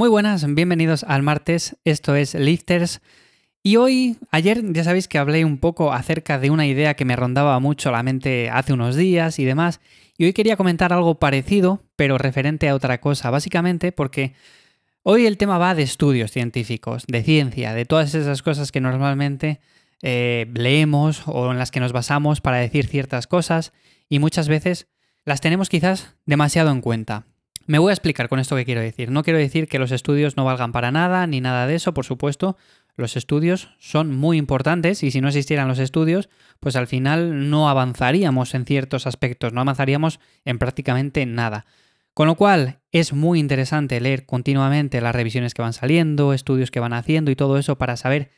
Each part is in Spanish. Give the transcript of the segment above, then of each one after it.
Muy buenas, bienvenidos al martes, esto es Lifters. Y hoy, ayer ya sabéis que hablé un poco acerca de una idea que me rondaba mucho la mente hace unos días y demás, y hoy quería comentar algo parecido, pero referente a otra cosa, básicamente porque hoy el tema va de estudios científicos, de ciencia, de todas esas cosas que normalmente eh, leemos o en las que nos basamos para decir ciertas cosas y muchas veces las tenemos quizás demasiado en cuenta. Me voy a explicar con esto qué quiero decir. No quiero decir que los estudios no valgan para nada, ni nada de eso, por supuesto. Los estudios son muy importantes y si no existieran los estudios, pues al final no avanzaríamos en ciertos aspectos, no avanzaríamos en prácticamente nada. Con lo cual es muy interesante leer continuamente las revisiones que van saliendo, estudios que van haciendo y todo eso para saber,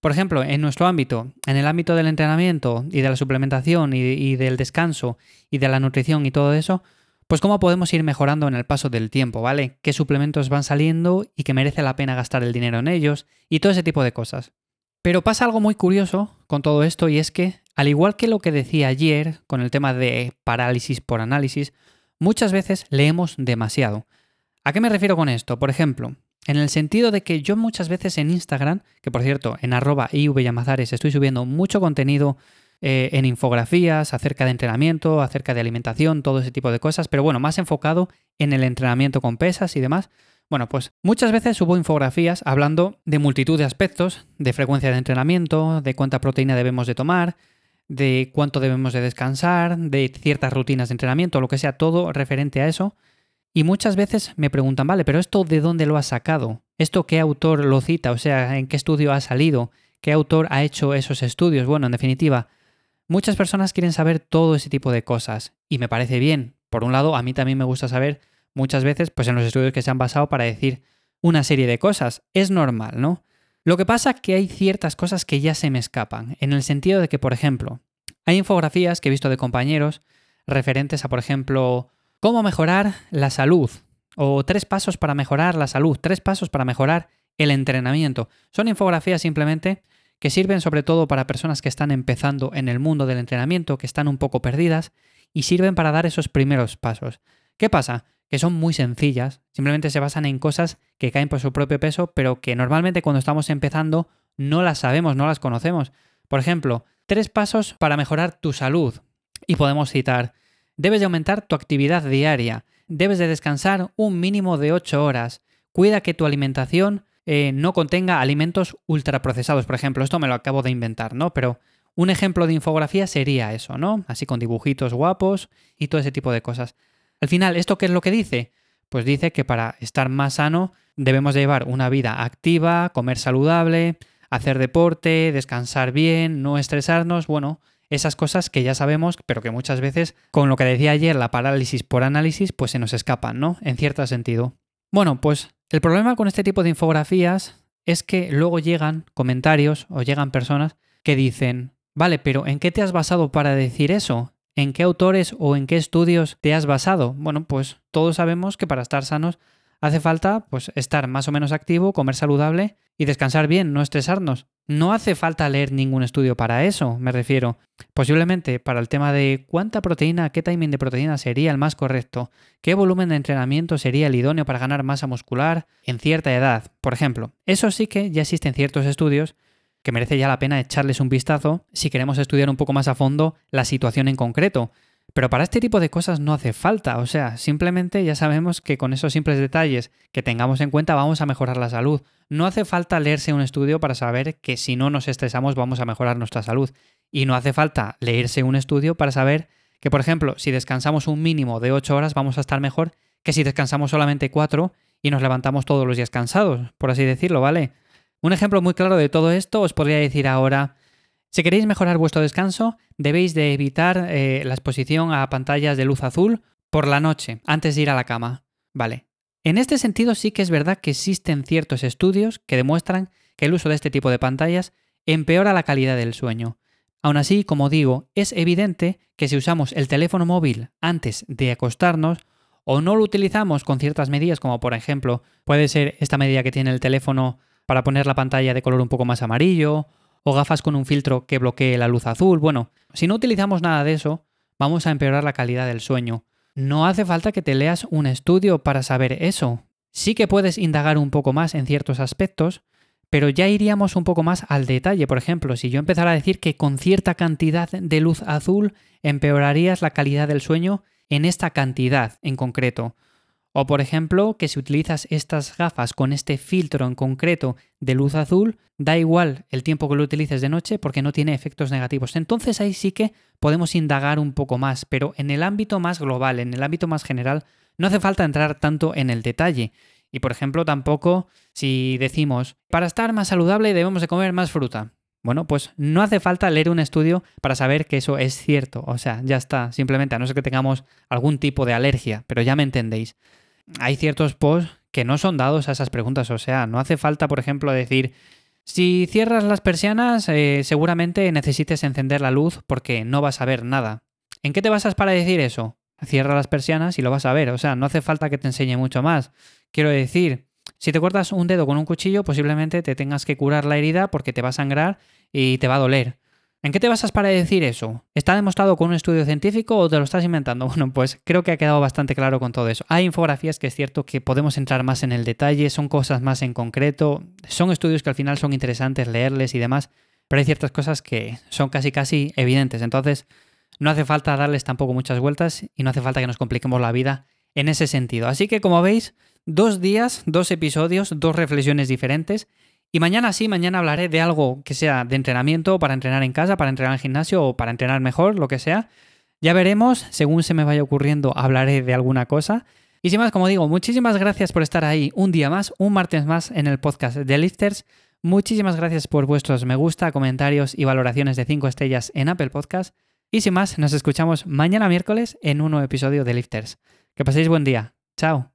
por ejemplo, en nuestro ámbito, en el ámbito del entrenamiento y de la suplementación y, y del descanso y de la nutrición y todo eso, pues cómo podemos ir mejorando en el paso del tiempo, ¿vale? ¿Qué suplementos van saliendo y que merece la pena gastar el dinero en ellos? Y todo ese tipo de cosas. Pero pasa algo muy curioso con todo esto y es que, al igual que lo que decía ayer con el tema de parálisis por análisis, muchas veces leemos demasiado. ¿A qué me refiero con esto? Por ejemplo, en el sentido de que yo muchas veces en Instagram, que por cierto, en arroba ivyamazares estoy subiendo mucho contenido eh, en infografías acerca de entrenamiento, acerca de alimentación, todo ese tipo de cosas, pero bueno, más enfocado en el entrenamiento con pesas y demás. Bueno, pues muchas veces subo infografías hablando de multitud de aspectos, de frecuencia de entrenamiento, de cuánta proteína debemos de tomar, de cuánto debemos de descansar, de ciertas rutinas de entrenamiento, lo que sea, todo referente a eso. Y muchas veces me preguntan, vale, pero esto de dónde lo has sacado? ¿Esto qué autor lo cita? O sea, ¿en qué estudio ha salido? ¿Qué autor ha hecho esos estudios? Bueno, en definitiva, Muchas personas quieren saber todo ese tipo de cosas y me parece bien. Por un lado, a mí también me gusta saber muchas veces, pues en los estudios que se han basado para decir una serie de cosas. Es normal, ¿no? Lo que pasa es que hay ciertas cosas que ya se me escapan, en el sentido de que, por ejemplo, hay infografías que he visto de compañeros referentes a, por ejemplo, cómo mejorar la salud, o tres pasos para mejorar la salud, tres pasos para mejorar el entrenamiento. Son infografías simplemente que sirven sobre todo para personas que están empezando en el mundo del entrenamiento, que están un poco perdidas y sirven para dar esos primeros pasos. ¿Qué pasa? Que son muy sencillas, simplemente se basan en cosas que caen por su propio peso, pero que normalmente cuando estamos empezando no las sabemos, no las conocemos. Por ejemplo, tres pasos para mejorar tu salud. Y podemos citar, debes de aumentar tu actividad diaria, debes de descansar un mínimo de 8 horas, cuida que tu alimentación eh, no contenga alimentos ultraprocesados, por ejemplo. Esto me lo acabo de inventar, ¿no? Pero un ejemplo de infografía sería eso, ¿no? Así con dibujitos guapos y todo ese tipo de cosas. Al final, ¿esto qué es lo que dice? Pues dice que para estar más sano debemos llevar una vida activa, comer saludable, hacer deporte, descansar bien, no estresarnos, bueno, esas cosas que ya sabemos, pero que muchas veces, con lo que decía ayer, la parálisis por análisis, pues se nos escapan, ¿no? En cierto sentido. Bueno, pues el problema con este tipo de infografías es que luego llegan comentarios o llegan personas que dicen, vale, pero ¿en qué te has basado para decir eso? ¿En qué autores o en qué estudios te has basado? Bueno, pues todos sabemos que para estar sanos hace falta pues estar más o menos activo, comer saludable y descansar bien, no estresarnos. No hace falta leer ningún estudio para eso, me refiero. Posiblemente para el tema de cuánta proteína, qué timing de proteína sería el más correcto, qué volumen de entrenamiento sería el idóneo para ganar masa muscular en cierta edad, por ejemplo. Eso sí que ya existen ciertos estudios que merece ya la pena echarles un vistazo si queremos estudiar un poco más a fondo la situación en concreto. Pero para este tipo de cosas no hace falta, o sea, simplemente ya sabemos que con esos simples detalles que tengamos en cuenta vamos a mejorar la salud. No hace falta leerse un estudio para saber que si no nos estresamos vamos a mejorar nuestra salud. Y no hace falta leerse un estudio para saber que, por ejemplo, si descansamos un mínimo de 8 horas vamos a estar mejor que si descansamos solamente 4 y nos levantamos todos los días cansados, por así decirlo, ¿vale? Un ejemplo muy claro de todo esto os podría decir ahora si queréis mejorar vuestro descanso, debéis de evitar eh, la exposición a pantallas de luz azul por la noche, antes de ir a la cama. Vale. En este sentido sí que es verdad que existen ciertos estudios que demuestran que el uso de este tipo de pantallas empeora la calidad del sueño. Aún así, como digo, es evidente que si usamos el teléfono móvil antes de acostarnos o no lo utilizamos con ciertas medidas, como por ejemplo puede ser esta medida que tiene el teléfono para poner la pantalla de color un poco más amarillo o gafas con un filtro que bloquee la luz azul. Bueno, si no utilizamos nada de eso, vamos a empeorar la calidad del sueño. No hace falta que te leas un estudio para saber eso. sí que puedes indagar un poco más en ciertos aspectos, pero ya iríamos un poco más al detalle. Por ejemplo, si yo empezara a decir que con cierta cantidad de luz azul empeorarías la calidad del sueño en esta cantidad en concreto. O por ejemplo, que si utilizas estas gafas con este filtro en concreto de luz azul, da igual el tiempo que lo utilices de noche porque no tiene efectos negativos. Entonces ahí sí que podemos indagar un poco más, pero en el ámbito más global, en el ámbito más general, no hace falta entrar tanto en el detalle. Y por ejemplo, tampoco si decimos, para estar más saludable debemos de comer más fruta. Bueno, pues no hace falta leer un estudio para saber que eso es cierto. O sea, ya está. Simplemente, a no ser que tengamos algún tipo de alergia, pero ya me entendéis. Hay ciertos posts que no son dados a esas preguntas. O sea, no hace falta, por ejemplo, decir, si cierras las persianas, eh, seguramente necesites encender la luz porque no vas a ver nada. ¿En qué te basas para decir eso? Cierra las persianas y lo vas a ver. O sea, no hace falta que te enseñe mucho más. Quiero decir, si te cortas un dedo con un cuchillo, posiblemente te tengas que curar la herida porque te va a sangrar y te va a doler. ¿En qué te basas para decir eso? ¿Está demostrado con un estudio científico o te lo estás inventando? Bueno, pues creo que ha quedado bastante claro con todo eso. Hay infografías que es cierto que podemos entrar más en el detalle, son cosas más en concreto, son estudios que al final son interesantes leerles y demás, pero hay ciertas cosas que son casi casi evidentes. Entonces, no hace falta darles tampoco muchas vueltas y no hace falta que nos compliquemos la vida en ese sentido. Así que como veis, dos días, dos episodios, dos reflexiones diferentes. Y mañana sí, mañana hablaré de algo que sea de entrenamiento, para entrenar en casa, para entrenar en gimnasio o para entrenar mejor, lo que sea. Ya veremos, según se me vaya ocurriendo, hablaré de alguna cosa. Y sin más, como digo, muchísimas gracias por estar ahí un día más, un martes más en el podcast de Lifters. Muchísimas gracias por vuestros me gusta, comentarios y valoraciones de 5 estrellas en Apple Podcast. Y sin más, nos escuchamos mañana miércoles en un nuevo episodio de Lifters. Que paséis buen día. Chao.